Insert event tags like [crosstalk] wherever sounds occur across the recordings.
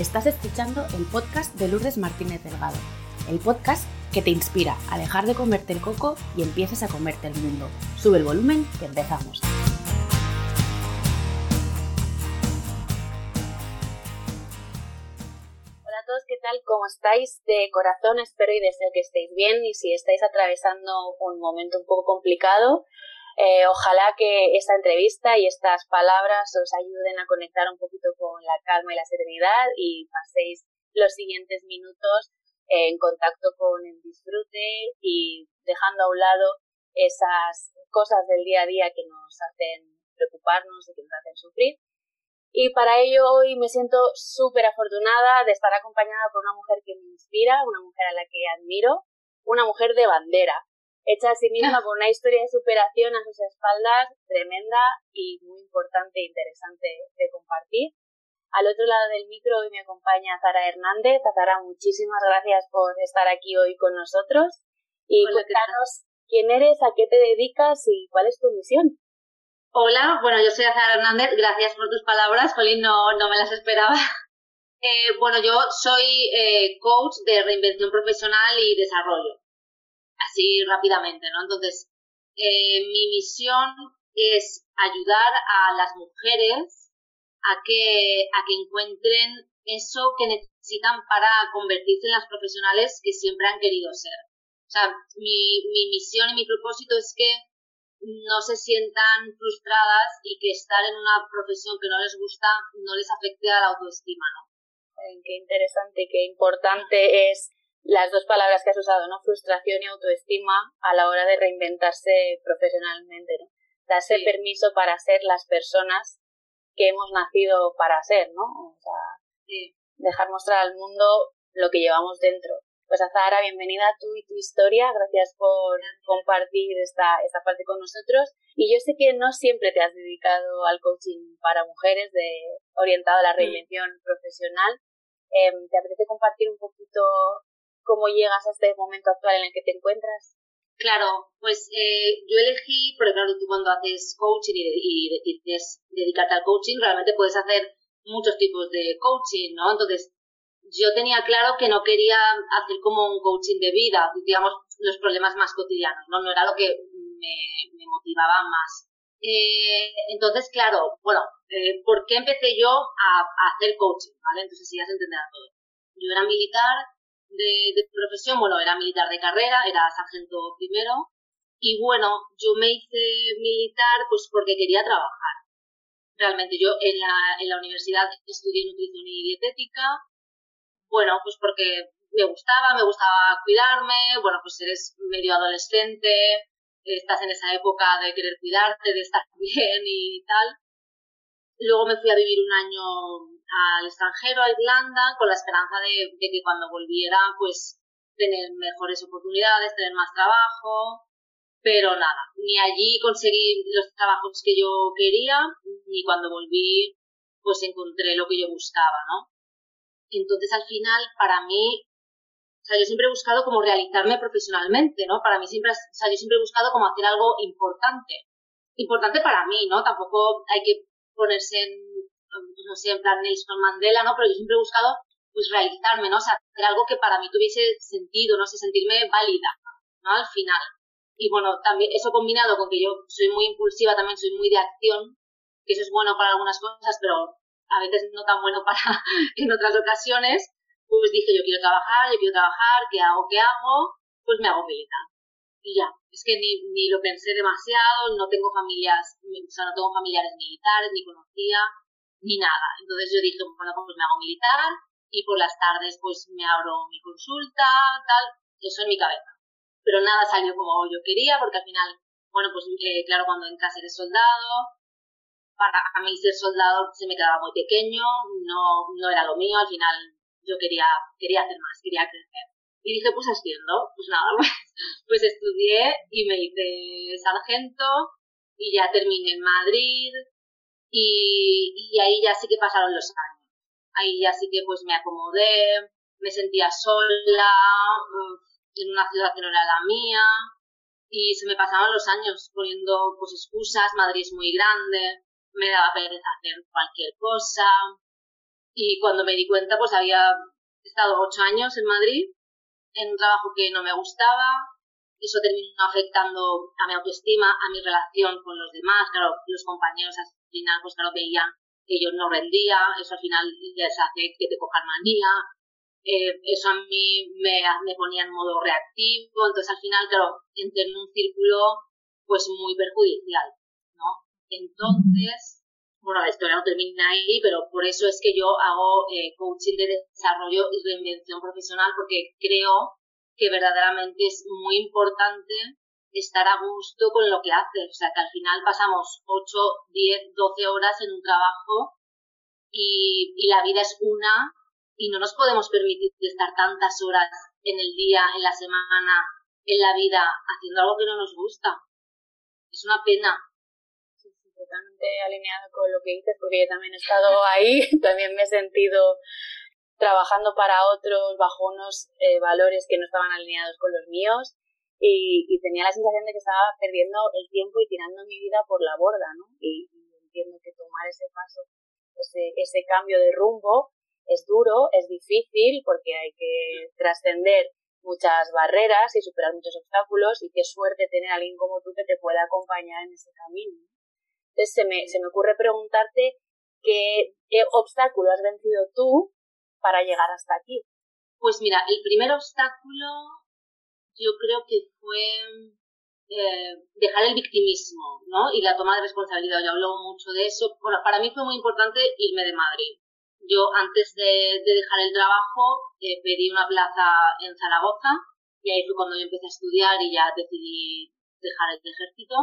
Estás escuchando el podcast de Lourdes Martínez Delgado, el podcast que te inspira a dejar de comerte el coco y empieces a comerte el mundo. Sube el volumen que empezamos. Hola a todos, ¿qué tal? ¿Cómo estáis? De corazón espero y deseo que estéis bien y si estáis atravesando un momento un poco complicado, eh, ojalá que esta entrevista y estas palabras os ayuden a conectar un poquito con la calma y la serenidad y paséis los siguientes minutos en contacto con el disfrute y dejando a un lado esas cosas del día a día que nos hacen preocuparnos y que nos hacen sufrir. Y para ello hoy me siento súper afortunada de estar acompañada por una mujer que me inspira, una mujer a la que admiro, una mujer de bandera, hecha a sí misma [laughs] con una historia de superación a sus espaldas tremenda y muy importante e interesante de compartir. Al otro lado del micro hoy me acompaña Zara Hernández. Zara, muchísimas gracias por estar aquí hoy con nosotros y cuéntanos quién eres, a qué te dedicas y cuál es tu misión. Hola, bueno, yo soy Zara Hernández, gracias por tus palabras, Jolín, no, no me las esperaba. [laughs] Eh, bueno, yo soy eh, coach de reinvención profesional y desarrollo así rápidamente, ¿no? Entonces, eh, mi misión es ayudar a las mujeres a que, a que encuentren eso que necesitan para convertirse en las profesionales que siempre han querido ser. O sea, mi, mi misión y mi propósito es que no se sientan frustradas y que estar en una profesión que no les gusta no les afecte a la autoestima, ¿no? Qué interesante, qué importante es las dos palabras que has usado, ¿no? Frustración y autoestima a la hora de reinventarse profesionalmente, ¿no? Darse permiso para ser las personas que hemos nacido para ser, ¿no? O sea, dejar mostrar al mundo lo que llevamos dentro. Pues Azahara, bienvenida a tú y tu historia, gracias por compartir esta, esta parte con nosotros. Y yo sé que no siempre te has dedicado al coaching para mujeres, de, orientado a la reinvención profesional. Em, ¿Te apetece compartir un poquito cómo llegas a este momento actual en el que te encuentras? Claro, pues eh, yo elegí, porque claro, tú cuando haces coaching y, decides dedicarte al coaching, realmente puedes hacer muchos tipos de coaching, ¿no? Entonces, yo tenía claro que no quería hacer como un coaching de vida, digamos, los problemas más cotidianos, ¿no? No era lo que me, motivaba más. Eh, entonces, claro, bueno, eh, ¿por qué empecé yo a, a, hacer coaching? ¿Vale? Entonces, sí, ya se entenderá todo. Yo era militar, de, profesión, bueno, era militar de carrera, era sargento primero, y bueno, yo me hice militar pues porque quería trabajar. Realmente yo en la, en la universidad estudié nutrición y dietética, bueno, pues porque me gustaba, me gustaba cuidarme, bueno, pues eres medio adolescente, estás en esa época de querer cuidarte, de estar [laughs] bien y tal. Luego me fui a vivir un año al extranjero, a Irlanda, con la esperanza de, que cuando volviera, pues tener mejores oportunidades, tener más trabajo, pero nada, ni allí conseguí los trabajos que yo quería, ni cuando volví, pues encontré lo que yo buscaba, ¿no? Entonces, al final, para mí, o sea, yo siempre he buscado como realizarme profesionalmente, ¿no? Para mí siempre, o sea, yo siempre he buscado como hacer algo importante. Importante para mí, ¿no? Tampoco hay que ponerse en no sé, en plan Nelson Mandela, ¿no? Pero yo siempre he buscado, pues, realizarme, ¿no? O sea, hacer algo que para mí tuviese sentido, no sé, sentirme válida, ¿no? Al final. Y bueno, también eso combinado con que yo soy muy impulsiva, también soy muy de acción, que eso es bueno para algunas cosas, pero a veces no tan bueno para [laughs] en otras ocasiones, pues dije, yo quiero trabajar, yo quiero trabajar, ¿qué hago? ¿Qué hago? Pues me hago militar. Y ya, es que ni, ni lo pensé demasiado, no tengo familias, o sea, no tengo familiares militares, ni conocía, ni nada. Entonces yo dije, bueno, pues me hago militar y por las tardes pues me abro mi consulta, tal, eso en mi cabeza. Pero nada salió como yo quería porque al final, bueno, pues eh, claro, cuando entras eres soldado, para a mí ser soldado se me quedaba muy pequeño, no, no era lo mío, al final yo quería, quería hacer más, quería crecer. Y dije, pues haciendo, pues nada, pues, [laughs] pues estudié y me hice sargento y ya terminé en Madrid, y, ahí ya sí que pasaron los años. Ahí ya sí que pues me acomodé, me sentía sola, en una ciudad que no era la mía, y se me pasaban los años poniendo pues excusas, Madrid es muy grande, me daba pereza hacer cualquier cosa, y cuando me di cuenta, pues había estado ocho años en Madrid, en un trabajo que no me gustaba, eso terminó afectando a mi autoestima, a mi relación con los demás, claro, los compañeros al final, pues claro, veían que yo no rendía, eso al final les hace que te cojan manía, eh, eso a mí me, me ponía en modo reactivo, entonces al final, claro, entré en un círculo pues muy perjudicial, ¿no? Entonces, bueno, la historia no termina ahí, pero por eso es que yo hago eh, coaching de desarrollo y reinvención profesional, porque creo que verdaderamente es muy importante estar a gusto con lo que haces. O sea, que al final pasamos 8, 10, 12 horas en un trabajo y, la vida es una y no nos podemos permitir estar tantas horas en el día, en la semana, en la vida, haciendo algo que no nos gusta. Es una pena. Sí, sí, totalmente alineado con lo que dices, porque yo también he estado ahí, [laughs] también me he sentido trabajando para otros bajo unos eh, valores que no estaban alineados con los míos y, tenía la sensación de que estaba perdiendo el tiempo y tirando mi vida por la borda, ¿no? Y, entiendo que tomar ese paso, ese, cambio de rumbo, es duro, es difícil porque hay que trascender muchas barreras y superar muchos obstáculos y qué suerte tener a alguien como tú que te pueda acompañar en ese camino. Entonces se me, se me ocurre preguntarte qué, obstáculo has vencido tú para llegar hasta aquí. Pues mira, el primer obstáculo yo creo que fue eh, dejar el victimismo, ¿no? Y la toma de responsabilidad. Yo hablo mucho de eso. Bueno, para mí fue muy importante irme de Madrid. Yo antes de, dejar el trabajo eh, pedí una plaza en Zaragoza y ahí fue cuando yo empecé a estudiar y ya decidí dejar el ejército.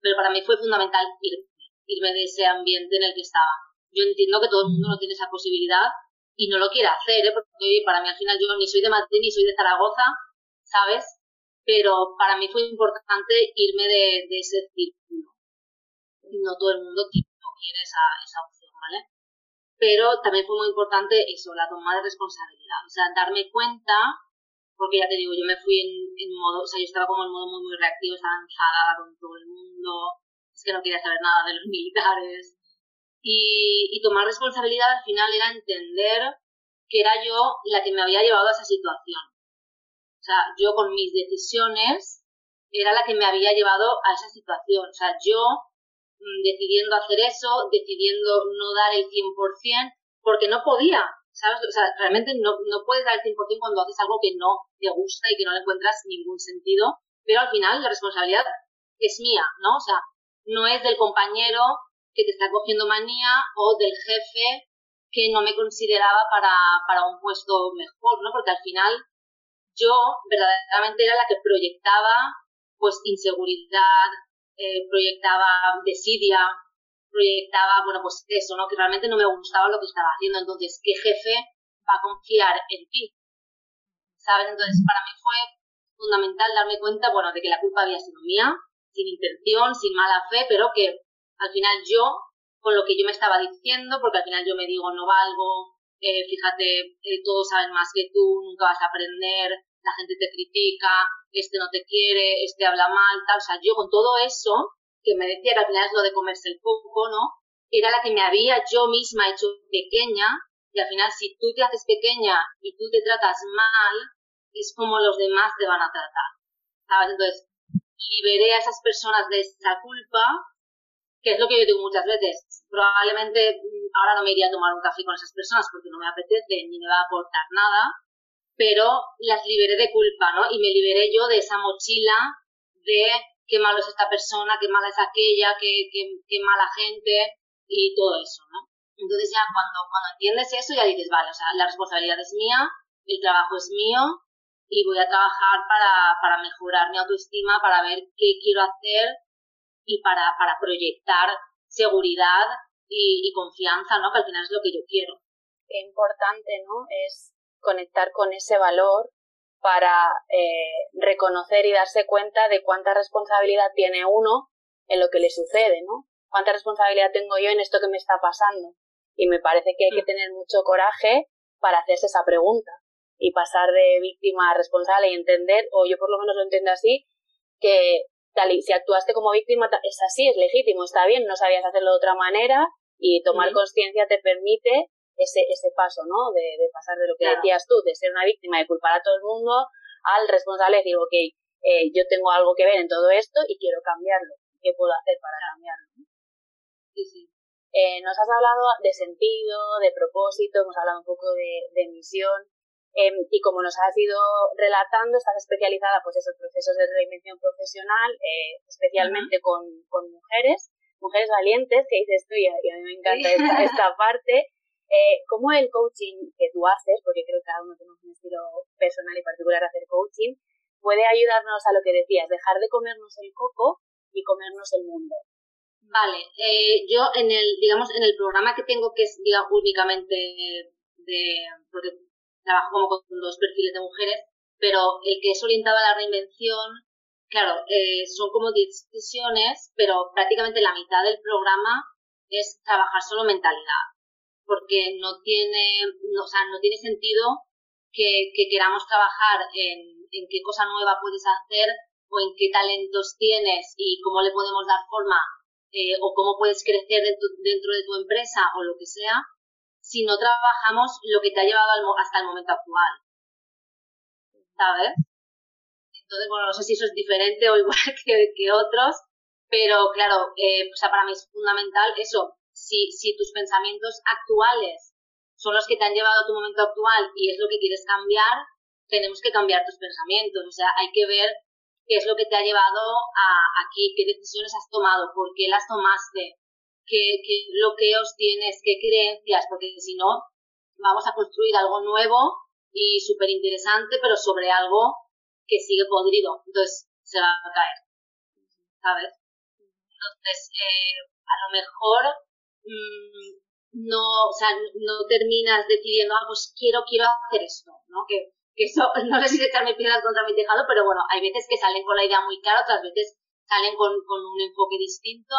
Pero para mí fue fundamental irme de ese ambiente en el que estaba. Yo entiendo que todo el mundo no tiene esa posibilidad y no lo quiere hacer, ¿eh? porque para mí al final yo ni soy de Madrid ni soy de Zaragoza, ¿sabes? Pero para mí fue importante irme de, ese círculo. No todo el mundo quiere esa, esa opción, ¿vale? pero también fue muy importante eso, la toma de responsabilidad, o sea, darme cuenta, porque ya te digo, yo me fui en, modo, o sea, yo estaba como en modo muy, muy reactivo, estaba enfadada con todo el mundo, es que no quería saber nada de los [laughs] militares, y, tomar responsabilidad al final era entender que era yo la que me había llevado a esa situación. O sea, yo con mis decisiones era la que me había llevado a esa situación. O sea, yo Mm, decidiendo hacer eso, decidiendo no dar el 100%, porque no podía, ¿sabes? O sea, realmente no, no puedes dar el 100% cuando haces algo que no te gusta y que no le encuentras ningún sentido, pero al final la responsabilidad es mía, ¿no? O sea, no es del compañero que te está cogiendo manía o del jefe que no me consideraba para, para un puesto mejor, ¿no? Porque al final yo verdaderamente era la que proyectaba pues inseguridad, eh, proyectaba desidia, proyectaba, bueno, pues eso, ¿no? Que realmente no me gustaba lo que estaba haciendo. Entonces, ¿qué jefe va a confiar en ti? ¿Sabes? Entonces, para mí fue fundamental darme cuenta, bueno, de que la culpa había sido mía, sin intención, sin mala fe, pero que al final yo, con lo que yo me estaba diciendo, porque al final yo me digo, no valgo, eh, fíjate, eh, todos saben más que tú, nunca vas a aprender, la gente te critica, este no te quiere, este habla mal, tal. O sea, yo con todo eso, que me decía que al final es lo de comerse el coco, ¿no? Era la que me había yo misma hecho pequeña y al final si tú te haces pequeña y tú te tratas mal, es como los demás te van a tratar. ¿Sabes? Entonces, liberé a esas personas de esa culpa, que es lo que yo digo muchas veces. Probablemente mm, ahora no me iría a tomar un café con esas personas porque no me apetece ni me va a aportar nada, pero las liberé de culpa, ¿no? Y me liberé yo de esa mochila de qué malo es esta persona, qué mala es aquella, qué, qué, mala gente y todo eso, ¿no? Entonces ya cuando, cuando entiendes eso ya dices, vale, o sea, la responsabilidad es mía, el trabajo es mío y voy a trabajar para, para mejorar mi autoestima, para ver qué quiero hacer y para, para proyectar seguridad y, y confianza, ¿no? Que al final es lo que yo quiero. Qué importante, ¿no? Es conectar con ese valor para eh, reconocer y darse cuenta de cuánta responsabilidad tiene uno en lo que le sucede, ¿no? Cuánta responsabilidad tengo yo en esto que me está pasando. Y me parece que hay que mm. tener mucho coraje para hacerse esa pregunta y pasar de víctima a responsable y entender, o yo por lo menos lo entiendo así, que tal y si actuaste como víctima es así, es legítimo, está bien, no sabías hacerlo de otra manera y tomar conciencia te permite ese, ese paso, ¿no? De, de pasar de lo que decías tú, de ser una víctima, de culpar a todo el mundo, al responsable de decir, ok, eh, yo tengo algo que ver en todo esto y quiero cambiarlo. ¿Qué puedo hacer para cambiarlo? Sí, sí. Eh, nos has hablado de sentido, de propósito, hemos hablado un poco de, de misión. Em, y como nos has ido relatando, estás especializada pues esos procesos de reinvención profesional, eh, especialmente con, con, mujeres, mujeres valientes, que dices tú, y a, mí me encanta esta, esta [laughs] parte. Eh, ¿Cómo el coaching que tú haces, porque creo que cada uno tenemos un estilo personal y particular de hacer coaching, puede ayudarnos a lo que decías, dejar de comernos el coco y comernos el mundo? Vale, eh, yo en el, digamos, en el programa que tengo, que es digamos, únicamente de, porque trabajo como con dos perfiles de mujeres, pero el que es orientado a la reinvención, claro, eh, son como 10 sesiones, pero prácticamente la mitad del programa es trabajar solo mentalidad porque no tiene, no, o sea, no tiene sentido que, queramos trabajar en, en, qué cosa nueva puedes hacer o en qué talentos tienes y cómo le podemos dar forma eh, o cómo puedes crecer dentro, dentro, de tu empresa o lo que sea, si no trabajamos lo que te ha llevado hasta el momento actual. ¿Sabes? Entonces, bueno, no sé si eso es diferente o [laughs] igual que, que otros, pero claro, eh, o sea, para mí es fundamental eso, si, si tus pensamientos actuales son los que te han llevado a tu momento actual y es lo que quieres cambiar, tenemos que cambiar tus pensamientos. O sea, hay que ver qué es lo que te ha llevado a aquí, qué decisiones has tomado, por qué las tomaste, qué, qué bloqueos tienes, qué creencias, porque si no, vamos a construir algo nuevo y súper interesante, pero sobre algo que sigue podrido. Entonces, se va a caer. ¿Sabes? Entonces, eh, a lo mejor Mm, no, o sea, no terminas decidiendo, ah, pues quiero, quiero hacer esto, ¿no? Que, que eso, [laughs] no sé si echarme piedras contra mi tejado, pero bueno, hay veces que salen con la idea muy clara, otras veces salen con, con un enfoque distinto,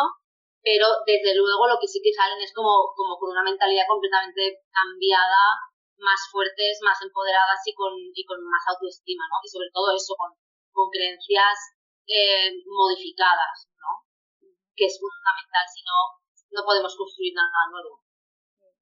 pero desde luego lo que sí que salen es como, como con una mentalidad completamente cambiada, más fuertes, más empoderadas y con, y con más autoestima, ¿no? Y sobre todo eso, con, con creencias eh, modificadas, ¿no? Que es fundamental, si no, no podemos construir nada nuevo.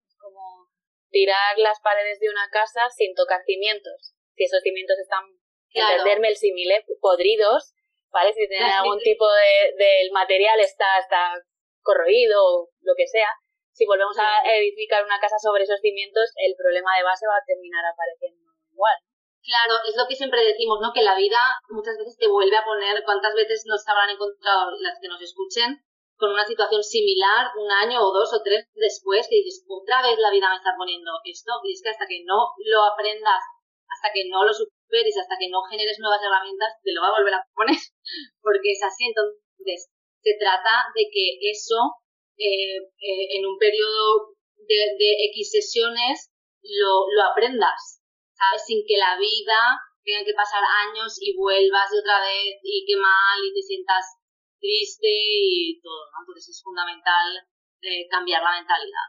Es como tirar las paredes de una casa sin tocar cimientos. Si esos cimientos están, claro. entenderme el simile, podridos, ¿vale? Si tienen [laughs] algún tipo de, del material está, está corroído o lo que sea, si volvemos a edificar una casa sobre esos cimientos, el problema de base va a terminar apareciendo igual. Claro, es lo que siempre decimos, ¿no? Que la vida muchas veces te vuelve a poner, ¿cuántas veces nos habrán encontrado las que nos escuchen? con una situación similar un año o dos o tres después que dices, otra vez la vida me está poniendo esto, y es que hasta que no lo aprendas, hasta que no lo superes, hasta que no generes nuevas herramientas, te lo va a volver a poner, [laughs] porque es así. Entonces, se trata de que eso, eh, eh, en un periodo de, de, X sesiones, lo, lo aprendas, ¿sabes? Sin que la vida tenga que pasar años y vuelvas de otra vez y qué mal y te sientas triste y todo, ¿no? Entonces es fundamental eh, cambiar la mentalidad.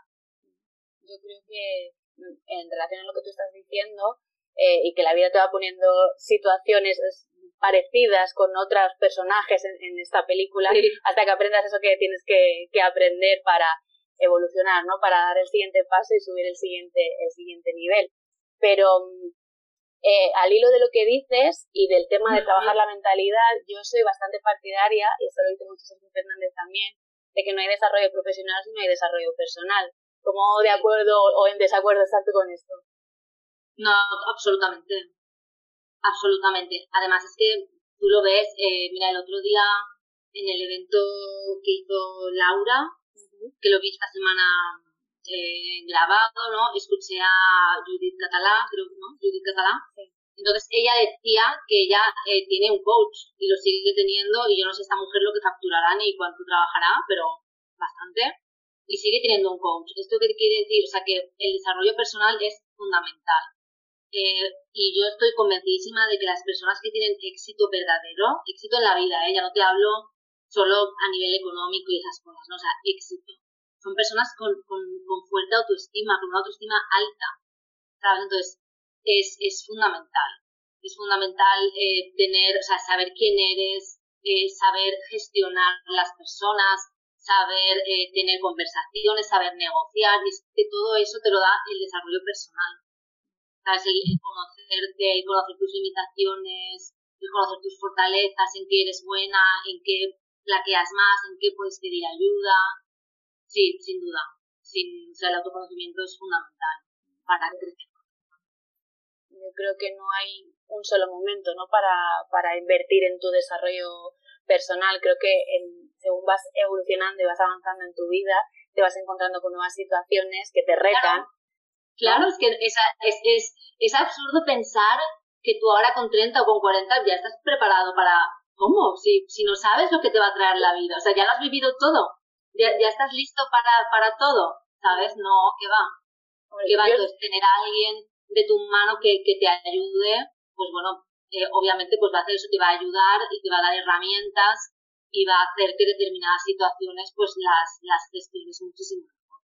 Yo creo que mm, en relación a lo que tú estás diciendo eh, y que la vida te va poniendo situaciones parecidas con otros personajes en, esta película hasta que aprendas eso que tienes que, que aprender para evolucionar, ¿no? Para dar el siguiente paso y subir el siguiente, el siguiente nivel. Pero eh, al hilo de lo que dices y del tema de trabajar la mentalidad, yo soy bastante partidaria, y esto lo dice mucho Sergio Fernández también, de que no hay desarrollo profesional si no hay desarrollo personal. ¿Cómo de acuerdo o en desacuerdo estás tú con esto? No, absolutamente. Absolutamente. Además es que tú lo ves, eh, mira, el otro día en el evento que hizo Laura, que lo vi esta semana eh, grabado, ¿no? Escuché a Judith Catalá, creo, ¿no? Judith Catalá. Entonces ella decía que ella eh, tiene un coach y lo sigue teniendo y yo no sé esta mujer lo que facturará ni cuánto trabajará, pero bastante. Y sigue teniendo un coach. ¿Esto qué quiere decir? O sea que el desarrollo personal es fundamental. Eh, y yo estoy convencidísima de que las personas que tienen éxito verdadero, éxito en la vida, ¿eh? ya no te hablo solo a nivel económico y esas cosas, ¿no? O sea, éxito son personas con, con, con fuerte autoestima, con una autoestima alta, ¿sabes? Entonces, es, es fundamental. Es fundamental eh, tener, o sea, saber quién eres, eh, saber gestionar las personas, saber eh, tener conversaciones, saber negociar, y es que todo eso te lo da el desarrollo personal. ¿Sabes? El, conocerte, el conocer tus limitaciones, el conocer tus fortalezas, en qué eres buena, en qué plaqueas más, en qué puedes pedir ayuda. Sí, sin duda. Sin, o sea, el autoconocimiento es fundamental para crecer. Yo creo que no hay un solo momento ¿no? para, para invertir en tu desarrollo personal. Creo que según vas evolucionando y vas avanzando en tu vida, te vas encontrando con nuevas situaciones que te retan. Claro, es que es, es, es, absurdo pensar que tú ahora con 30 o con 40 ya estás preparado para... ¿Cómo? Si, si no sabes lo que te va a traer la vida. O sea, ya lo has vivido todo. Ya, ya estás listo para, para todo. ¿Sabes? No, que va. Que va. Entonces, tener a alguien de tu mano que, que te ayude, pues bueno, eh, obviamente pues va a hacer eso, te va a ayudar y te va a dar herramientas y va a hacer que determinadas situaciones pues las, las gestiones muchísimo mejor.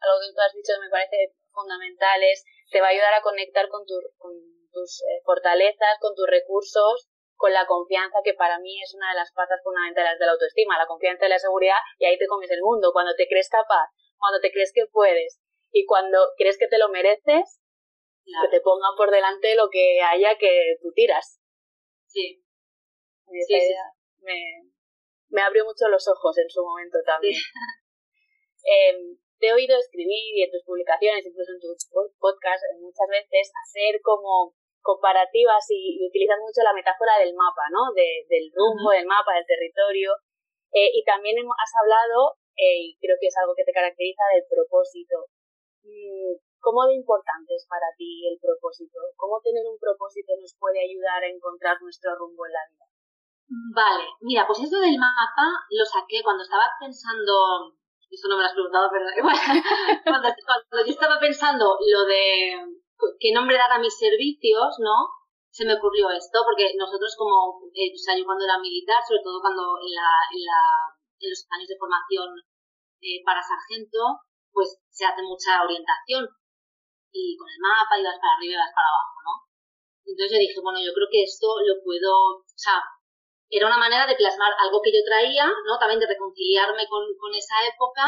Algo que tú has dicho que me parece fundamental es, te va a ayudar a conectar con, tu, con tus eh, fortalezas, con tus recursos, con la confianza, que para mí es una de las patas fundamentales de la autoestima, la confianza y la seguridad, y ahí te comes el mundo, cuando te crees capaz, cuando te crees que puedes, y cuando crees que te lo mereces, que te pongan por delante lo que haya que tú tiras. Sí. sí, Me, me abrió mucho los ojos en su momento también. [laughs] Em, te he oído escribir y en tus publicaciones, incluso en tus podcasts, muchas veces hacer como comparativas y, utilizas mucho la metáfora del mapa, ¿no? del rumbo, del mapa, del territorio. Eh, y también has hablado, eh, y creo que es algo que te caracteriza, del propósito. Mm, ¿Cómo de importante es para ti el propósito? ¿Cómo tener un propósito nos puede ayudar a encontrar nuestro rumbo en la vida? Vale, mira, pues esto del mapa lo saqué cuando estaba pensando, esto no me lo has preguntado, pero [laughs] cuando, cuando yo estaba pensando lo de qué nombre dar a mis servicios, ¿no? Se me ocurrió esto, porque nosotros como, eh, o sea, yo cuando era militar, sobre todo cuando en, la, en, la, en los años de formación eh, para sargento, pues se hace mucha orientación y con el mapa y vas para arriba y vas para abajo, ¿no? Entonces yo dije, bueno, yo creo que esto lo puedo, o sea, era una manera de plasmar algo que yo traía, ¿no? También de reconciliarme con, con esa época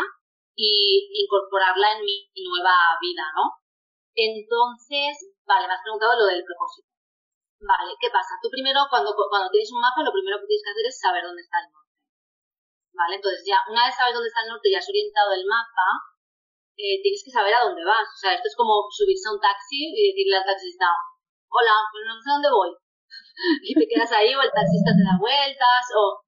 y incorporarla en mi nueva vida, ¿no? Entonces, vale, me has preguntado lo del propósito. Vale, ¿qué pasa? Tú primero, cuando, cuando tienes un mapa, lo primero que tienes que hacer es saber dónde está el norte. Vale, entonces ya, una vez sabes dónde está el norte y has orientado el mapa, eh, tienes que saber a dónde vas. O sea, esto es como subirse a un taxi y decirle al taxista, hola, pues no sé dónde voy. [laughs] y te quedas ahí o el taxista te da vueltas o...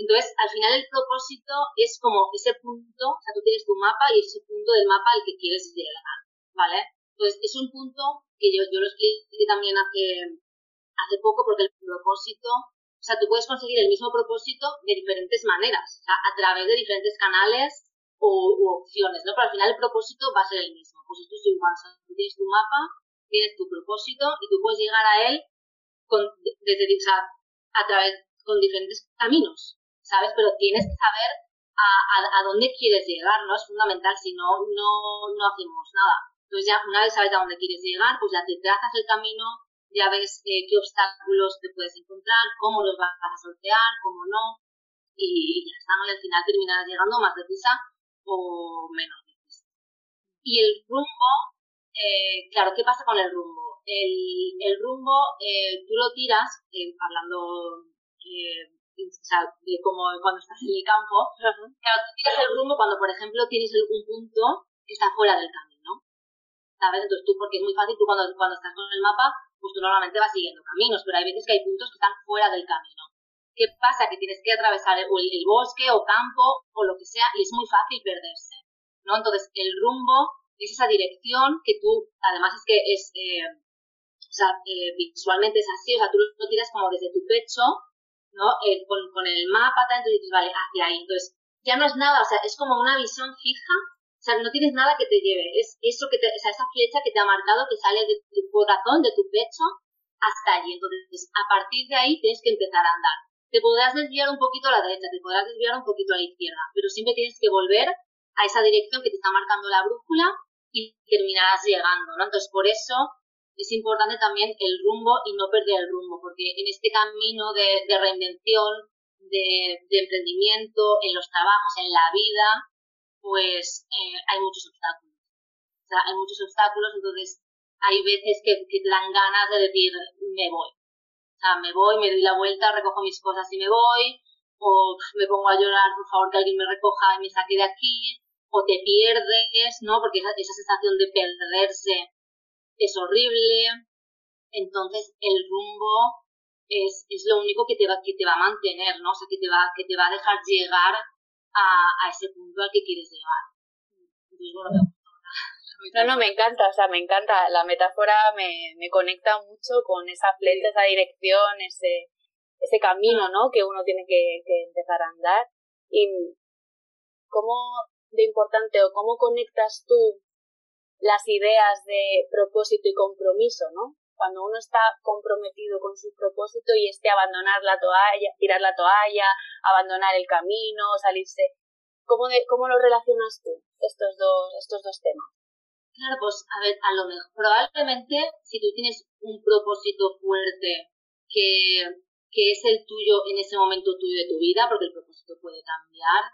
Entonces, al final el propósito es como ese punto, o sea, tú tienes tu mapa y ese punto del mapa al que quieres llegar, ¿vale? Entonces, es un punto que yo, yo lo expliqué también hace, hace poco porque el propósito, o sea, tú puedes conseguir el mismo propósito de diferentes maneras, o sea, a través de diferentes canales o opciones, ¿no? Pero al final el propósito va a ser el mismo. Pues esto es igual, o sea, tú tienes tu mapa, tienes tu propósito y tú puedes llegar a él con, desde, o sea, a través, con diferentes caminos, ¿sabes? Pero tienes que saber a, dónde quieres llegar, ¿no? Es fundamental, si no, no, hacemos nada. Entonces ya una vez sabes a dónde quieres llegar, pues ya te trazas el camino, ya ves eh, qué obstáculos te puedes encontrar, cómo los vas a sortear, cómo no, y ya está, ¿no? Y al final terminarás llegando más deprisa o menos difícil. Y el rumbo, eh, claro, ¿qué pasa con el rumbo? El, el rumbo, eh, tú lo tiras, eh, hablando eh, o sea, de como cuando estás en el campo, claro, tú tiras el rumbo cuando, por ejemplo, tienes un punto que está fuera del camino. ¿Sabes? Entonces tú, porque es muy fácil, tú cuando, cuando estás con el mapa, pues tú normalmente vas siguiendo caminos, pero hay veces que hay puntos que están fuera del camino. ¿Qué pasa? Que tienes que atravesar el, el, bosque o campo o lo que sea y es muy fácil perderse, ¿no? Entonces, el rumbo es esa dirección que tú, además es que es, eh, o sea, eh, visualmente es así, o sea, tú lo tiras como desde tu pecho, ¿no? Eh, con, con, el mapa, entonces dices, vale, hacia ahí. Entonces, ya no es nada, o sea, es como una visión fija, o sea, no tienes nada que te lleve, es eso que te, o sea, esa flecha que te ha marcado que sale de tu corazón, de tu pecho, hasta allí. Entonces, a partir de ahí tienes que empezar a andar te podrás desviar un poquito a la derecha, te podrás desviar un poquito a la izquierda, pero siempre tienes que volver a esa dirección que te está marcando la brújula y terminarás llegando, ¿no? Entonces, por eso es importante también el rumbo y no perder el rumbo, porque en este camino de, reinvención, de, emprendimiento, en los trabajos, en la vida, pues eh, hay muchos obstáculos. O sea, hay muchos obstáculos, entonces hay veces que, que, te dan ganas de decir, me voy. O sea, me voy, me doy la vuelta, recojo mis cosas y me voy, o me pongo a llorar, por favor, que alguien me recoja y me saque de aquí, o te pierdes, ¿no? Porque esa, esa sensación de perderse es horrible. Entonces, el rumbo es, es lo único que te va, que te va a mantener, ¿no? O sea, que te va, que te va a dejar llegar a, a ese punto al que quieres llegar. Entonces, bueno, me no, no, me encanta, o sea, me encanta. La metáfora me, me conecta mucho con esa flecha, esa dirección, ese, ese camino, ¿no? Que uno tiene que, que empezar a andar. Y cómo de importante o cómo conectas tú las ideas de propósito y compromiso, ¿no? Cuando uno está comprometido con su propósito y este abandonar la toalla, tirar la toalla, abandonar el camino, salirse, ¿cómo, de, cómo lo relacionas tú estos dos, estos dos temas? Claro, pues a ver, a lo mejor, probablemente si tú tienes un propósito fuerte que, que es el tuyo en ese momento tuyo de tu vida, porque el propósito puede cambiar,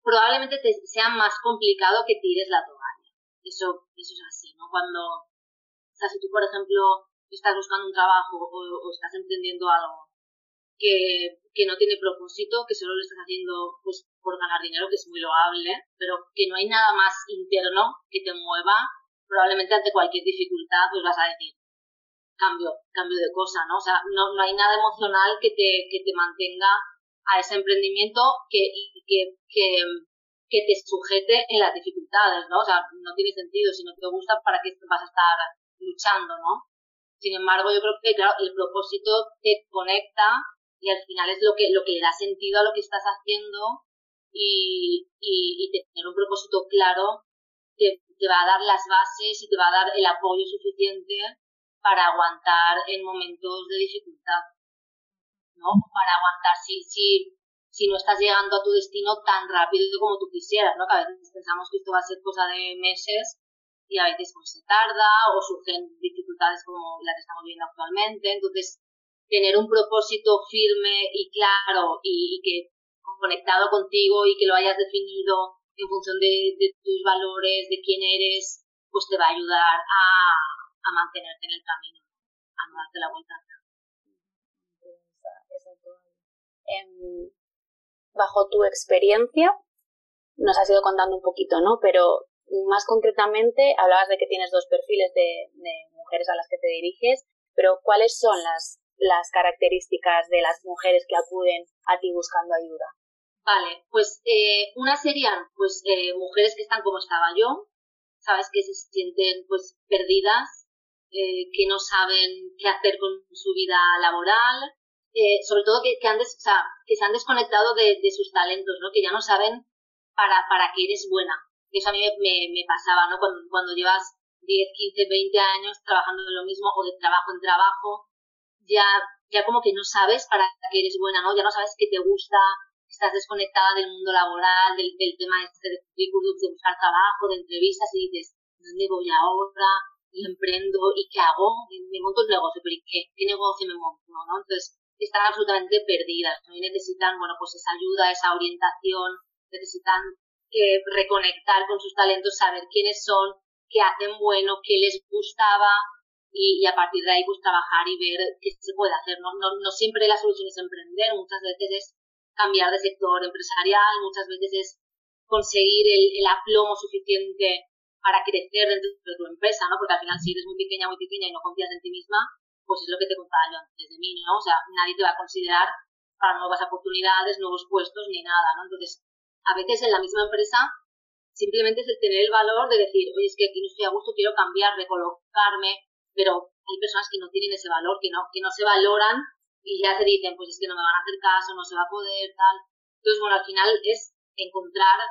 probablemente te sea más complicado que tires la toalla eso, eso es así, ¿no? Cuando, o sea, si tú, por ejemplo, estás buscando un trabajo o, estás emprendiendo algo que, que, no tiene propósito, que solo lo estás haciendo pues por ganar dinero, que es muy loable, pero que no hay nada más interno que te mueva, probablemente ante cualquier dificultad pues vas a decir cambio, cambio de cosa, ¿no? O sea, no, no hay nada emocional que te, que te mantenga a ese emprendimiento que, que, que, que te sujete en las dificultades, ¿no? O sea, no tiene sentido, si no te gusta, ¿para qué vas a estar luchando, no? Sin embargo, yo creo que, claro, el propósito te conecta y al final es lo que, lo que le da sentido a lo que estás haciendo y, y, tener un propósito claro te, te va a dar las bases y te va a dar el apoyo suficiente para aguantar en momentos de dificultad, ¿no? Para aguantar si, si si no estás llegando a tu destino tan rápido como tú quisieras, ¿no? Que a veces pensamos que esto va a ser cosa de meses y a veces pues se tarda o surgen dificultades como la que estamos viendo actualmente. Entonces, tener un propósito firme y claro y, que conectado contigo y que lo hayas definido en función de, tus valores, de quién eres, pues te va a ayudar a, a mantenerte en el camino, a no darte la vuelta. Em, bajo tu experiencia, nos has ido contando un poquito, ¿no? Pero más concretamente, hablabas de que tienes dos perfiles de, mujeres a las que te diriges, pero ¿cuáles son las, las características de las mujeres que acuden a ti buscando ayuda? Vale, pues eh, una serían pues eh, mujeres que están como estaba yo, sabes que se sienten pues perdidas, eh, que no saben qué hacer con su vida laboral, eh, sobre todo que, que, se han desconectado de, de, sus talentos, ¿no? Que ya no saben para, para qué eres buena. Eso a mí me, me, pasaba, ¿no? Cuando, cuando llevas 10, 15, 20 años trabajando en lo mismo o de trabajo en trabajo, ya, ya como que no sabes para qué eres buena, ¿no? Ya no sabes qué te gusta, estás desconectada del mundo laboral, del, del tema este de currículum, de buscar trabajo, de entrevistas y dices, ¿dónde voy ahora? Y emprendo, ¿y qué hago? Me monto un negocio, pero ¿y qué? ¿Qué negocio me monto? ¿no? Entonces, están absolutamente perdidas. También necesitan, bueno, pues esa ayuda, esa orientación, necesitan eh, reconectar con sus talentos, saber quiénes son, qué hacen bueno, qué les gustaba y, a partir de ahí pues trabajar y ver qué se puede hacer. No, no, no siempre la solución es emprender, muchas veces es cambiar de sector empresarial, muchas veces es conseguir el, el aplomo suficiente para crecer dentro de tu empresa, ¿no? Porque al final si eres muy pequeña, muy pequeña y no confías en ti misma, pues es lo que te contaba yo antes de mí, ¿no? O sea, nadie te va a considerar para nuevas oportunidades, nuevos puestos ni nada, ¿no? Entonces, a veces en la misma empresa simplemente es el tener el valor de decir, oye, es que aquí no estoy a gusto, quiero cambiar, recolocarme, pero hay personas que no tienen ese valor, que no, que no se valoran y ya se dicen, pues es que no me van a hacer caso, no se va a poder, tal. Entonces, bueno, al final es encontrar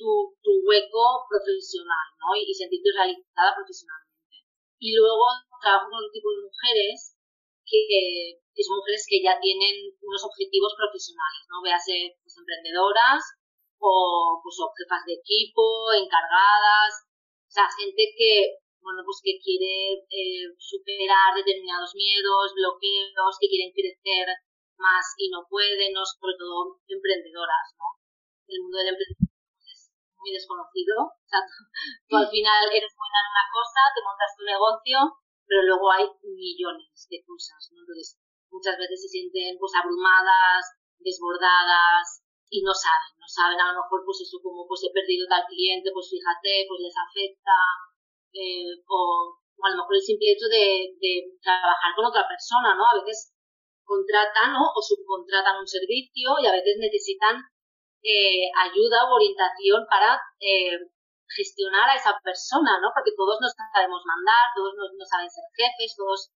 tu, tu hueco profesional, ¿no? Y, y sentirte realizada profesionalmente. Y luego trabajo con un tipo de mujeres que, son mujeres que ya tienen unos objetivos profesionales, ¿no? Véase pues, emprendedoras o pues jefas de equipo, encargadas, o sea, gente que, bueno, pues que quiere eh, superar determinados miedos, bloqueos, que quieren crecer más y no pueden, ¿no? sobre todo emprendedoras, ¿no? El mundo del emprendimiento es muy desconocido. O sea, tú al final eres buena en una cosa, te montas tu negocio, pero luego hay millones de cosas, ¿no? Entonces, muchas veces se sienten pues abrumadas, desbordadas y no saben, no saben a lo mejor pues eso como pues he perdido tal cliente, pues fíjate, pues les afecta, eh, o, a lo mejor el simple hecho de, de trabajar con otra persona, ¿no? A veces contratan o subcontratan un servicio y a veces necesitan eh, ayuda o orientación para eh, gestionar a esa persona, ¿no? Porque todos no sabemos mandar, todos no, saben ser jefes, todos,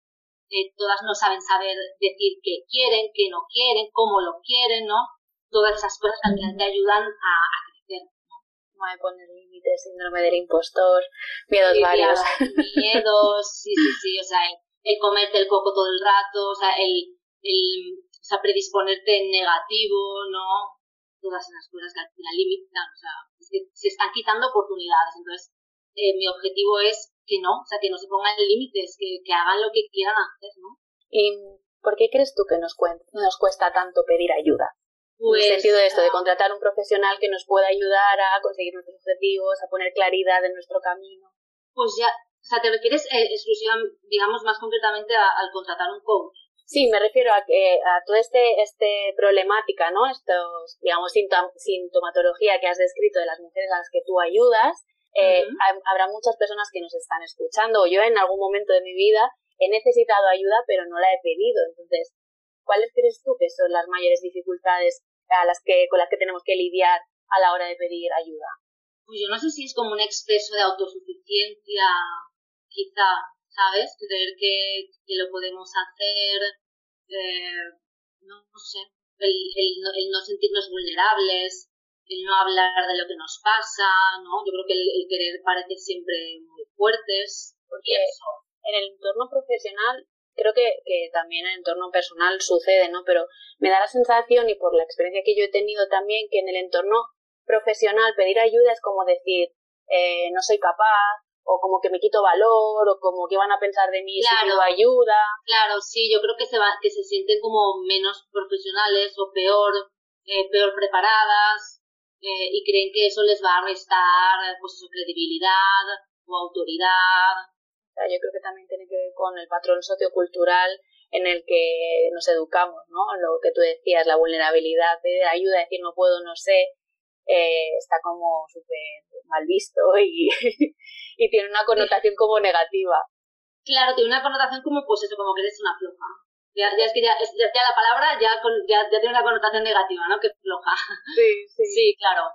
eh, todas no saben saber decir qué quieren, qué no quieren, cómo lo quieren, ¿no? Todas esas cosas también te ayudan a, crecer. ¿no? No hay poner límites, síndrome del impostor, miedos varios. [laughs] miedos, sí, sí, sí, o sea, el, el comerte el coco todo el rato, o sea, el el o sea, predisponerte en negativo, ¿no? Todas esas cosas que al final limitan, o sea, es que se están quitando oportunidades. Entonces, eh, mi objetivo es que no, o sea, que no se pongan límites, que, que hagan lo que quieran hacer, ¿no? ¿Y por qué crees tú que nos, nos cuesta tanto pedir ayuda? Pues, en el sentido de esto, de ah. contratar un profesional que nos pueda ayudar a conseguir nuestros objetivos, a poner claridad en nuestro camino. Pues ya, o sea, te refieres eh, exclusivamente, digamos, más concretamente al contratar un coach. Sí, me refiero a que a toda este, este problemática, ¿no? Estos, digamos, sintomatología que has descrito de las mujeres a las que tú ayudas. Eh, habrá muchas personas que nos están escuchando. Yo en algún momento de mi vida he necesitado ayuda, pero no la he pedido. Entonces, ¿cuáles crees tú que son las mayores dificultades a las que, con las que tenemos que lidiar a la hora de pedir ayuda? Pues yo no sé si es como un exceso de autosuficiencia, quizá, ¿sabes? Creer que, que lo podemos hacer eh, no, sé, el, el, no sentirnos vulnerables, el no hablar de lo que nos pasa, ¿no? Yo creo que el, querer parece siempre muy fuertes. Porque en el entorno profesional, creo que, que también en el entorno personal sucede, ¿no? Pero me da la sensación, y por la experiencia que yo he tenido también, que en el entorno profesional pedir ayuda es como decir, eh, no soy capaz, o como que me quito valor o como que van a pensar de mí si pido ayuda. Claro, sí, yo creo que se va, que se sienten como menos profesionales o peor, eh, peor preparadas eh, y creen que eso les va a restar pues su credibilidad o autoridad. yo creo que también tiene que ver con el patrón sociocultural en el que nos educamos, ¿no? Lo que tú decías, la vulnerabilidad, pedir ayuda, decir no puedo, no sé, eh, está como súper mal visto y, [laughs] y tiene una connotación como negativa. Claro, tiene una connotación como, pues eso, como que eres una floja. Ya, ya es que ya, ya, la palabra ya, ya, ya, tiene una connotación negativa, ¿no? Que floja. [laughs] Sí, sí. Sí, claro.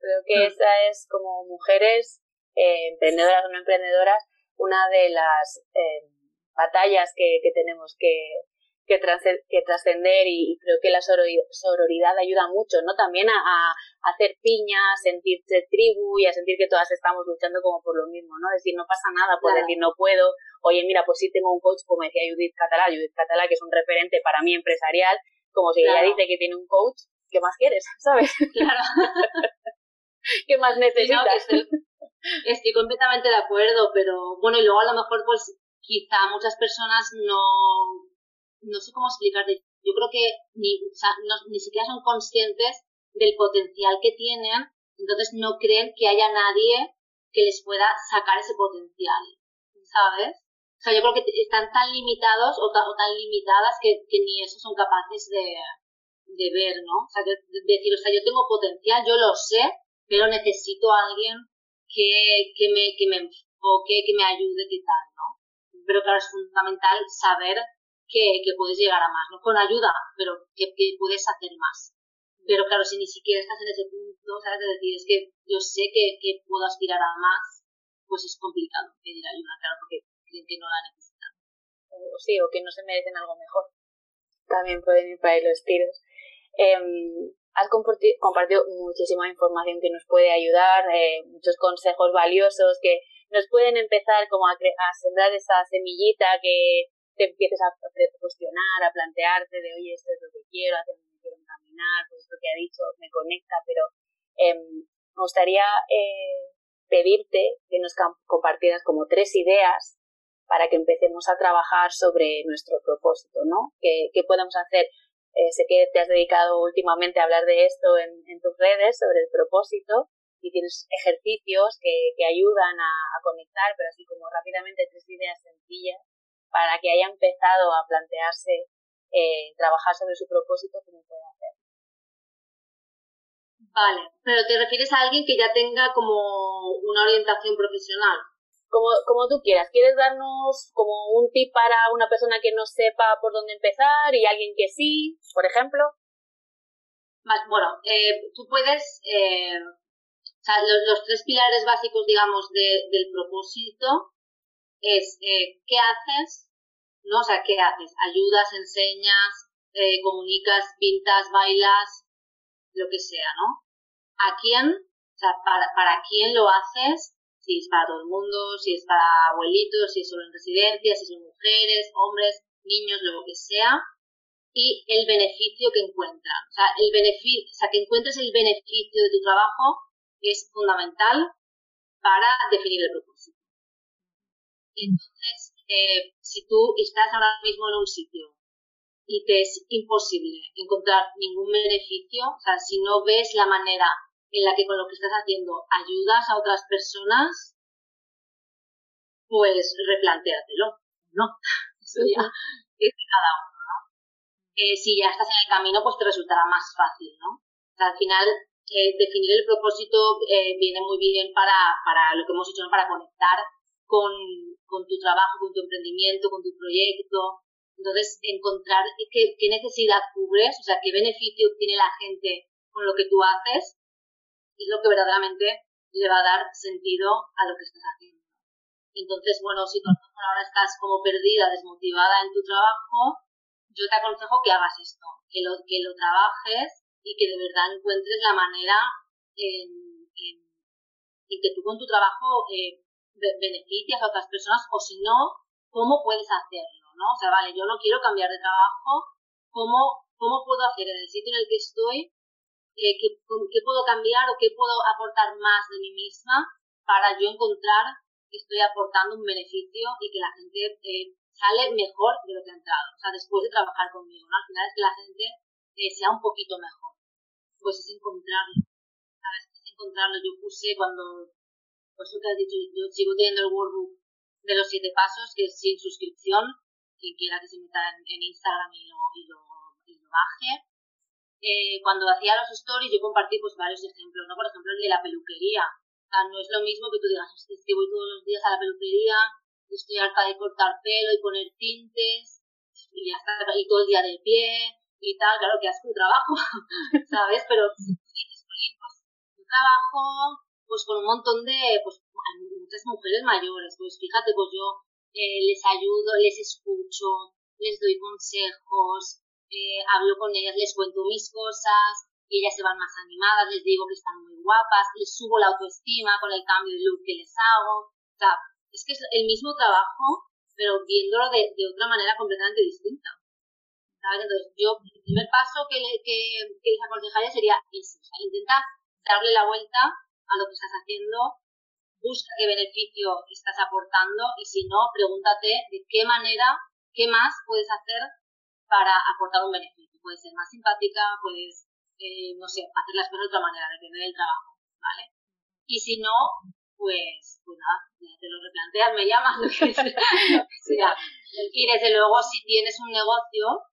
Creo que mm. esa es como mujeres, eh, emprendedoras o no emprendedoras, una de las eh, batallas que, que tenemos que, que, trascender y, creo que la sororidad ayuda mucho, ¿no? También a, hacer piña, a sentirse tribu y a sentir que todas estamos luchando como por lo mismo, ¿no? Decir, no pasa nada por decir no puedo, oye, mira, pues sí tengo un coach, como decía Judith Catalá, Judith Catalá, que es un referente para mí empresarial, como si ella dice que tiene un coach, ¿qué más quieres? [laughs] ¿Sabes? Claro. [laughs] ¿Qué más necesitas? estoy, completamente de acuerdo, pero bueno, y luego a lo mejor pues quizá muchas personas no no sé cómo explicarte, yo creo que ni, o sea, ni siquiera son conscientes del potencial que tienen, entonces no creen que haya nadie que les pueda sacar ese potencial, ¿sabes? O sea, yo creo que están tan limitados o, tan limitadas que, ni eso son capaces de, de ver, ¿no? O sea, de, decir, o sea, yo tengo potencial, yo lo sé, pero necesito a alguien que, que, me, que me enfoque, que me ayude, qué tal, ¿no? Pero claro, es fundamental saber que, puedes llegar a más, ¿no? Con ayuda, pero que, puedes hacer más. Pero claro, si ni siquiera estás en ese punto, ¿sabes? De decir, es que yo sé que, que puedo aspirar a más, pues es complicado pedir ayuda, claro, porque creen que no la necesitan. O sí, o que no se merecen algo mejor. También pueden ir para ahí los tiros. Em, has compartido muchísima información que nos puede ayudar, eh, muchos consejos valiosos que nos pueden empezar como a, a sembrar esa semillita que te empieces a cuestionar, a plantearte de, oye, esto es lo que quiero, hacia dónde quiero caminar, pues esto que ha dicho me conecta, pero em, me gustaría eh, pedirte que nos compartieras como tres ideas para que empecemos a trabajar sobre nuestro propósito, ¿no? ¿Qué, podemos hacer Eh, sé que te has dedicado últimamente a hablar de esto en, tus redes sobre el propósito y tienes ejercicios que, que ayudan a, conectar, pero así como rápidamente tres ideas sencillas para que haya empezado a plantearse eh, trabajar sobre su propósito, ¿cómo puede hacer? Vale, pero te refieres a alguien que ya tenga como una orientación profesional como, como tú quieras. ¿Quieres darnos como un tip para una persona que no sepa por dónde empezar y alguien que sí, por ejemplo? Bueno, eh, tú puedes, eh, o sea, los, tres pilares básicos, digamos, del propósito es eh, qué haces, ¿no? O sea, qué haces, ayudas, enseñas, comunicas, pintas, bailas, lo que sea, ¿no? ¿A quién? O sea, para, para quién lo haces si es para todo el mundo, si es para abuelitos, si es solo en residencias, si son mujeres, hombres, niños, lo que sea, y el beneficio que encuentran. O sea, el beneficio, o sea, que encuentres el beneficio de tu trabajo es fundamental para definir el propósito. Entonces, eh, si tú estás ahora mismo en un sitio y te es imposible encontrar ningún beneficio, o sea, si no ves la manera en la que con lo que estás haciendo ayudas a otras personas, pues replantéatelo, ¿no? [laughs] Eso ya es de cada uno, ¿no? Eh, si ya estás en el camino, pues te resultará más fácil, ¿no? O sea, al final, eh, definir el propósito eh, viene muy bien para, para lo que hemos hecho, ¿no? Para conectar con, con tu trabajo, con tu emprendimiento, con tu proyecto. Entonces, encontrar qué, necesidad cubres, o sea, qué beneficio tiene la gente con lo que tú haces es lo que verdaderamente le va a dar sentido a lo que estás haciendo. Entonces, bueno, si tú ahora estás como perdida, desmotivada en tu trabajo, yo te aconsejo que hagas esto, que lo, que lo trabajes y que de verdad encuentres la manera en, en, que tú con tu trabajo eh, beneficias a otras personas o si no, cómo puedes hacerlo, ¿no? O sea, vale, yo no quiero cambiar de trabajo, ¿cómo, cómo puedo hacer en el sitio en el que estoy eh, qué, puedo cambiar o qué puedo aportar más de mí misma para yo encontrar que estoy aportando un beneficio y que la gente eh, sale mejor de lo que ha entrado. O sea, después de trabajar conmigo, ¿no? Al final es que la gente eh, sea un poquito mejor. Pues es encontrarlo. ¿Sabes? Es encontrarlo. Yo puse cuando, por eso que has dicho, yo sigo teniendo el workbook de los siete pasos, que es sin suscripción. Quien quiera que se meta en, Instagram y lo, y lo, y lo baje eh, cuando hacía los stories yo compartí pues varios ejemplos, ¿no? Por ejemplo, el de la peluquería. O sea, no es lo mismo que tú digas, es que voy todos los días a la peluquería y estoy harta de cortar pelo y poner tintes y ya está, y todo el día de pie y tal, claro que haces tu trabajo, [laughs] ¿sabes? Pero dices, pues tu trabajo, pues con un montón de, pues muchas mujeres mayores, pues fíjate, pues yo eh, les ayudo, les escucho, les doy consejos, eh, hablo con ellas, les cuento mis cosas y ellas se van más animadas, les digo que están muy guapas, les subo la autoestima con el cambio de look que les hago. O sea, es que es el mismo trabajo, pero viéndolo de, de otra manera completamente distinta. ¿Sabes? Entonces, yo, el primer paso que, que, que les aconsejaría sería eso. O sea, intenta darle la vuelta a lo que estás haciendo, busca qué beneficio estás aportando y si no, pregúntate de qué manera, qué más puedes hacer para aportar un beneficio. Puede ser más simpática, puedes, eh, no sé, hacer las cosas de otra manera, depende del trabajo, ¿vale? Y si no, pues, pues nada, te lo replanteas, me llamas, [laughs] lo que sea. Y desde luego, si tienes un negocio,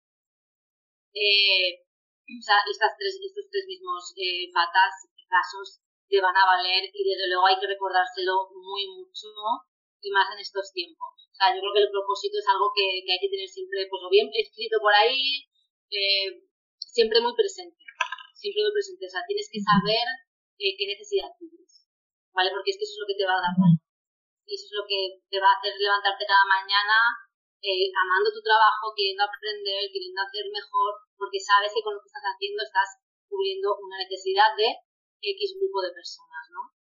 eh, o sea, estas tres, estos tres mismos eh, patas, casos, te van a valer y desde luego hay que recordárselo muy mucho y más en estos tiempos. O sea, yo creo que el propósito es algo que, hay que tener siempre, pues bien escrito por ahí, eh, siempre muy presente. Siempre muy presente. O sea, tienes que saber eh, qué necesidad tienes. ¿Vale? Porque es que eso es lo que te va a dar valor. Y eso es lo que te va a hacer levantarte cada mañana eh, amando tu trabajo, queriendo aprender, queriendo hacer mejor, porque sabes que con lo que estás haciendo estás cubriendo una necesidad de X grupo de personas, ¿no?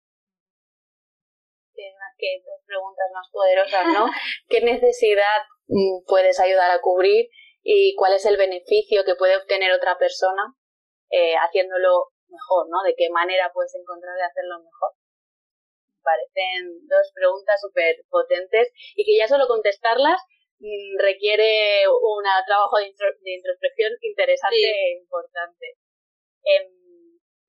que dos preguntas más poderosas, ¿no? [laughs] ¿Qué necesidad mm, puedes ayudar a cubrir y cuál es el beneficio que puede obtener otra persona eh, haciéndolo mejor, ¿no? ¿De qué manera puedes encontrar de hacerlo mejor? Me parecen dos preguntas súper potentes y que ya solo contestarlas mm, requiere un trabajo de, introspección interesante e importante. Em,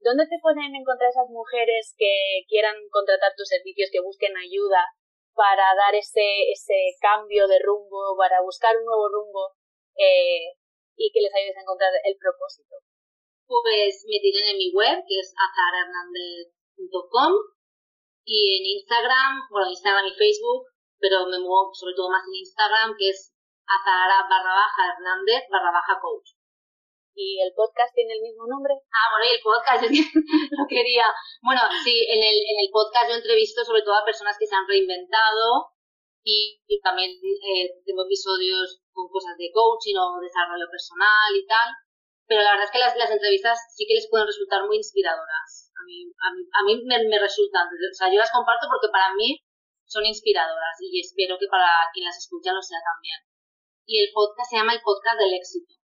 ¿Dónde te pueden encontrar esas mujeres que quieran contratar tus servicios, que busquen ayuda para dar ese, ese cambio de rumbo, para buscar un nuevo rumbo eh, y que les ayudes a encontrar el propósito? Pues me tienen en mi web, que es azarhernandez.com y en Instagram, bueno, Instagram y Facebook, pero me muevo sobre todo más en Instagram, que es azahara barra baja hernández barra baja coach. ¿Y el podcast tiene el mismo nombre? Ah, bueno, y el podcast, lo [laughs] quería. Bueno, sí, en el, en el podcast yo entrevisto sobre todo a personas que se han reinventado y, también eh, tengo episodios con cosas de coaching o desarrollo personal y tal. Pero la verdad es que las, las entrevistas sí que les pueden resultar muy inspiradoras. A mí, a mí, a mí me, me resultan. O sea, yo las comparto porque para mí son inspiradoras y espero que para quien las escucha lo sea también. Y el podcast se llama el podcast del éxito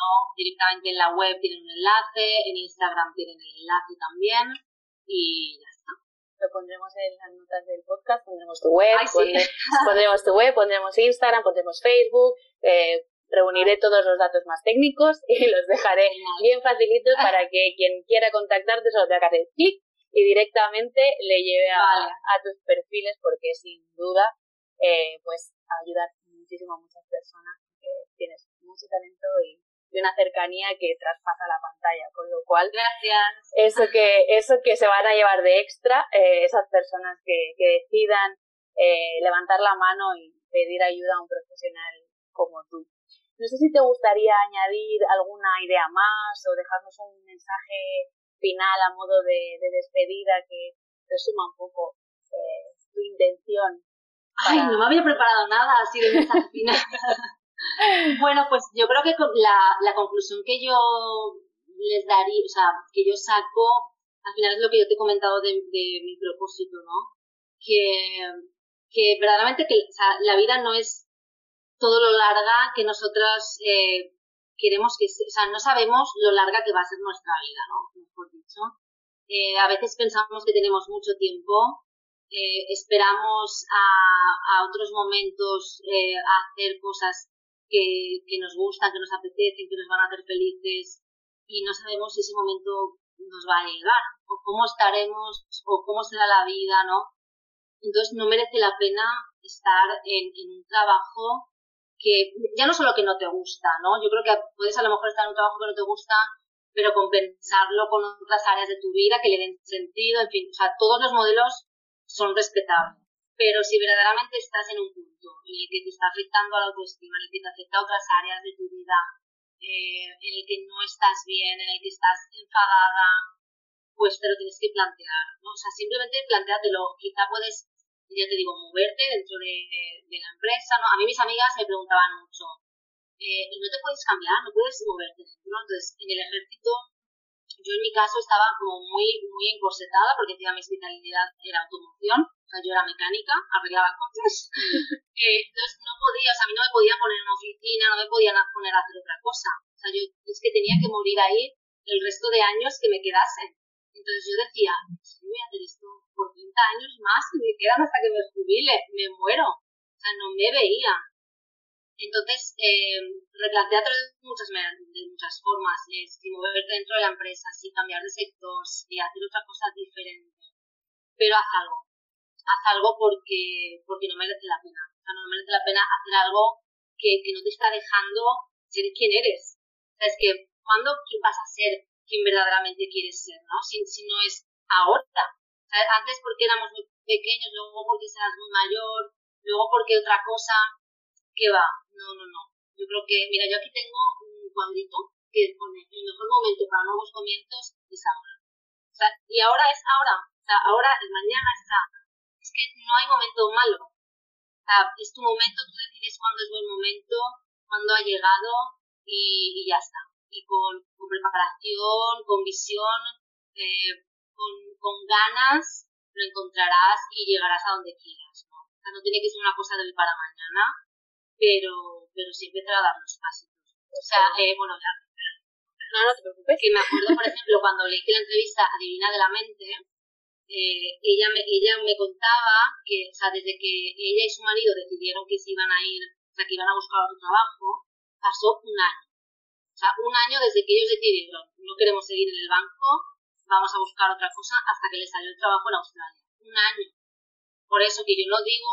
no, directamente en la web tienen un enlace, en Instagram tienen el enlace también y ya está. Lo pondremos en las notas del podcast, pondremos tu web, [laughs] pondremos, tu web, pondremos Instagram, pondremos Facebook, eh, reuniré todos los datos más técnicos [laughs] y los dejaré bien facilitos [laughs] para que quien quiera contactarte solo tenga que hacer clic y directamente le lleve a, a tus perfiles porque sin duda eh, pues ayudar muchísimo a muchas personas que tienes mucho talento y de una cercanía que traspasa la pantalla, con lo cual gracias eso que eso que se van a llevar de extra eh, esas personas que, que decidan eh, levantar la mano y pedir ayuda a un profesional como tú. No sé si te gustaría añadir alguna idea más o dejarnos un mensaje final a modo de, de despedida que resuma un poco eh, tu intención. Ay, no me había preparado nada así de mensaje final. [laughs] Bueno, pues yo creo que la, conclusión que yo les daría, o sea, que yo saco, al final es lo que yo te he comentado de, mi propósito, ¿no? Que, que verdaderamente que la vida no es todo lo larga que nosotras eh, queremos que sea, o sea, no sabemos lo larga que va a ser nuestra vida, ¿no? Mejor dicho. Eh, a veces pensamos que tenemos mucho tiempo, eh, esperamos a, a, otros momentos eh, a hacer cosas que, que nos gustan, que nos apetecen, que nos van a hacer felices y no sabemos si ese momento nos va a llegar o cómo estaremos o cómo será la vida, ¿no? Entonces no merece la pena estar en, en un trabajo que ya no solo que no te gusta, ¿no? Yo creo que puedes a lo mejor estar en un trabajo que no te gusta, pero compensarlo con otras áreas de tu vida que le den sentido, en fin, o sea, todos los modelos son respetables. Pero si verdaderamente estás en un punto en el que te está afectando a la autoestima, en el que te afecta a otras áreas de tu vida, eh, en el que no estás bien, en el que estás enfadada, pues te lo tienes que plantear, ¿no? O sea, simplemente planteatelo. Quizá puedes, ya te digo, moverte dentro de, la empresa, ¿no? A mí mis amigas me preguntaban mucho, eh, ¿y no te puedes cambiar? ¿No puedes moverte dentro? Entonces, en el ejército yo en mi caso estaba como muy, muy encorsetada porque encima mi especialidad era automoción, o sea, yo era mecánica, arreglaba coches, [laughs] eh, entonces no podía, o sea, a mí no me podía poner en una oficina, no me podían poner a hacer otra cosa, o sea, yo es que tenía que morir ahí el resto de años que me quedasen. Entonces yo decía, si voy a hacer esto por 30 años más y me quedan hasta que me jubile, me muero. O sea, no me veía. Entonces, eh, replanteate de muchas, de muchas formas, si moverte dentro de la empresa, si cambiar de sector, si hacer otra cosa diferente, pero haz algo. Haz algo porque, porque no merece la pena. O sea, no merece la pena hacer algo que, que no te está dejando ser quien eres. O sea, es que, ¿cuándo vas a ser quien verdaderamente quieres ser, no? Si, no es ahora. O sea, antes porque éramos muy pequeños, luego porque serás muy mayor, luego porque otra cosa, ¿qué va? No, no, no. Yo creo que, mira, yo aquí tengo un cuadrito que pone el mejor momento para nuevos comienzos es ahora. O sea, y ahora es ahora. O sea, ahora, el mañana está. Es que no hay momento malo. O sea, es tu momento, tú decides cuándo es buen momento, cuándo ha llegado y, ya está. Y con, preparación, con visión, eh, con, con ganas, lo encontrarás y llegarás a donde quieras, ¿no? O sea, no tiene que ser una cosa del para mañana, pero, pero sí empezar a dar los pasitos. O sea, eh, bueno, ya, no, no te preocupes. Que me acuerdo, por ejemplo, cuando leí la entrevista a Divina de la Mente, eh, ella, me, ella me contaba que, o sea, desde que ella y su marido decidieron que se iban a ir, o sea, que iban a buscar otro trabajo, pasó un año. O sea, un año desde que ellos decidieron, no queremos seguir en el banco, vamos a buscar otra cosa, hasta que les salió el trabajo en Australia. Un año. Por eso que yo no digo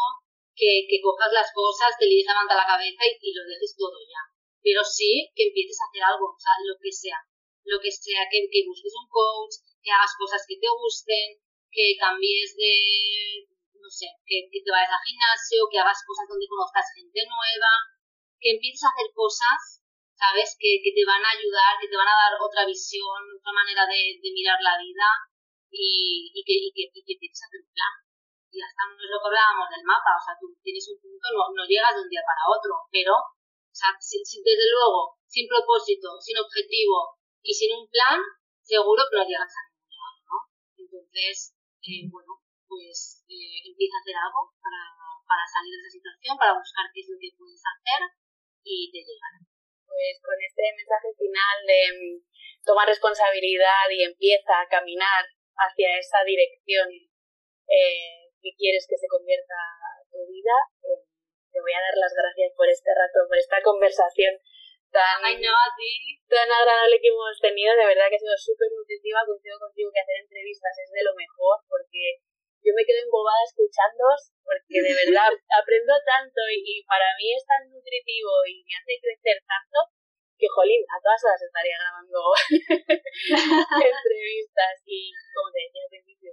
que, cojas las cosas, te lies la manta a la cabeza y, lo dejes todo ya. Pero sí que empieces a hacer algo, o sea, lo que sea. Lo que sea, que, que busques un coach, que hagas cosas que te gusten, que cambies de, no sé, que, te vayas al gimnasio, que hagas cosas donde conozcas gente nueva, que empieces a hacer cosas, ¿sabes? Que, te van a ayudar, que te van a dar otra visión, otra manera de, de mirar la vida y, y, que, y, que, y que empieces a hacer un plan. Y hasta no es lo que hablábamos del mapa, o sea, tú tienes un punto, no, no llegas de un día para otro, pero, o sea, desde luego, sin propósito, sin objetivo y sin un plan, seguro que no llegas a ningún lado, ¿no? Entonces, eh, bueno, pues eh, empieza a hacer algo para, para salir de esa situación, para buscar qué es lo que puedes hacer y te llegará. Pues con este mensaje final de mm, toma responsabilidad y empieza a caminar hacia esa dirección eh, que quieres que se convierta tu vida, eh, te voy a dar las gracias por este rato, por esta conversación tan, tan agradable que hemos tenido. De verdad que ha sido súper nutritiva. Coincido contigo que hacer entrevistas es de lo mejor porque yo me quedo embobada escuchándoos porque de [laughs] verdad aprendo tanto y, para mí es tan nutritivo y me hace crecer tanto que, jolín, a todas horas estaría grabando [laughs] [laughs] entrevistas y, como te decía al principio,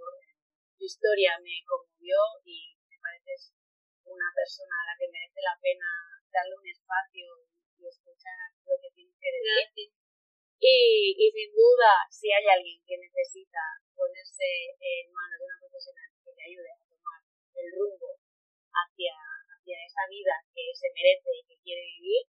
tu historia me conmovió y me pareces una persona a la que merece la pena darle un espacio escuchar lo que tienes que decir. Y, y sin duda, si hay alguien que necesita ponerse en manos de una profesional que le ayude a tomar el rumbo hacia, hacia esa vida que se merece y que quiere vivir,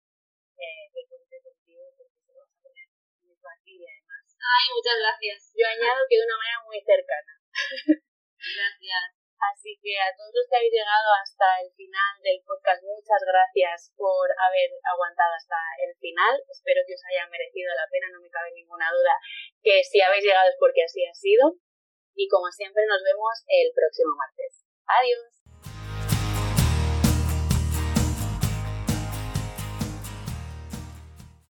eh, que cuente contigo porque se lo vas a poner muy fácil y además. Ay, muchas gracias. Yo añado que de una manera muy cercana. [laughs] gracias. Así que a todos los que habéis llegado hasta el final del podcast, muchas gracias por haber aguantado hasta el final. Espero que os haya merecido la pena, no me cabe ninguna duda que si habéis llegado es porque así ha sido. Y como siempre nos vemos el próximo martes. Adiós.